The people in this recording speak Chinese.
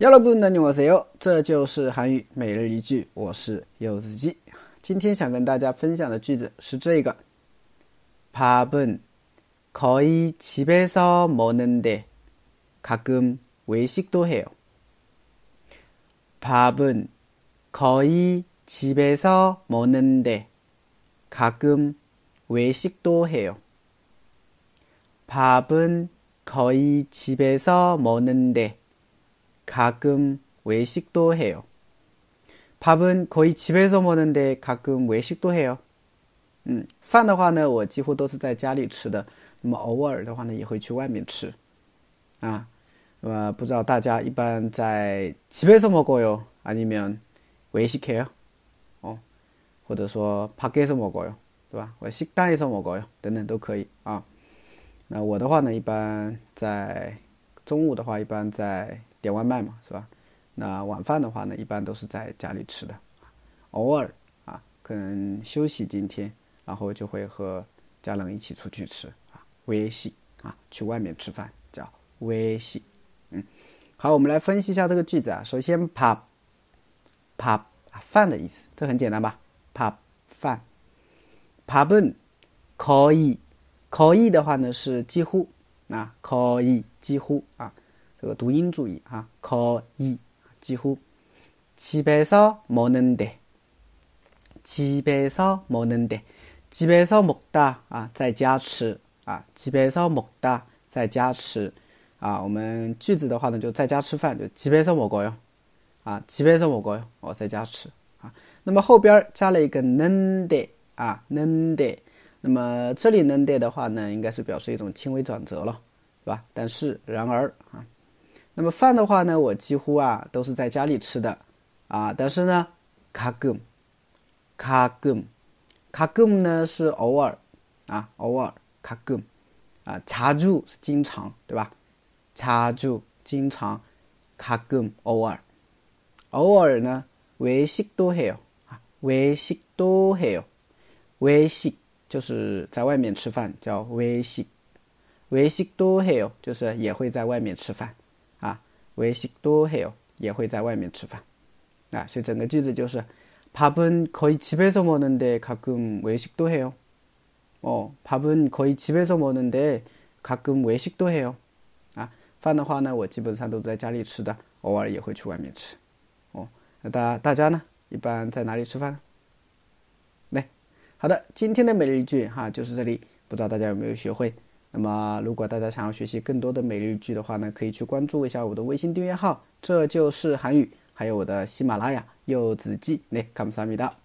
여러분 안녕하세요. 这就是韩语每日一句，我是柚子鸡。今天想跟大家分享的句子是这个：밥은거의집에서먹는데가끔외식도해요 밥은거의집에서먹는데가끔외식도해요밥은거의집에서먹는데 가끔외식도해요밥은거의집에서먹는데가끔외식도해요嗯，饭的话呢，我几乎都是在家里吃的。那么偶尔的话呢，也会去外面吃。啊，那么不知道大家一般在집에서먹어요아니면외식해요哦，或者说밖에서먹어 요， 对吧？或식당에서먹어 요， 等等都可以啊。那我的话呢，一般在中午的话，一般在 点外卖嘛，是吧？那晚饭的话呢，一般都是在家里吃的，偶尔啊，可能休息今天，然后就会和家人一起出去吃啊，微信啊，去外面吃饭叫微信。嗯，好，我们来分析一下这个句子啊。首先，pop pop 饭的意思，这很简单吧？pop 饭，pop 은可以，可以的话呢是几乎啊，可以几乎啊。这个读音注意啊，可以几乎。집에서먹는 데， 집에서먹는 데， 집에서먹다啊，在家吃啊，집에서먹다在家吃啊。我们句子的话呢，就在家吃饭，就집에서먹어 요， 啊，집에서먹어 요， 我在家吃啊。那么后边加了一个는데啊，는데那么这里는데的话呢，应该是表示一种轻微转折了，是吧？但是然而啊。 那么饭的话呢，我几乎啊都是在家里吃的，啊，但是呢，가끔卡끔卡끔呢是偶尔，啊，偶尔卡끔啊，자주是经常，对吧？자주经常，卡끔偶尔，偶尔呢，외식도해 요， 啊，외식도해 요， 외식就是在外面吃饭，叫외 식， 외식도해 요， 就是也会在外面吃饭。 외식도해요也会在外面吃饭，啊，所以整个句子就是밥은거의집에서먹는데가끔외식도해요哦，밥은거의집에서먹는데가끔외식도해요啊，饭的话呢，我基本上都在家里吃的，偶尔也会去外面吃。哦，那大大家呢，一般在哪里吃饭？来，好的，今天的每日一句哈就是这里，不知道大家有没有学会？ 那么，如果大家想要学习更多的每日句的话呢，可以去关注一下我的微信订阅号，这就是韩语，还有我的喜马拉雅柚子记，来，감사합니다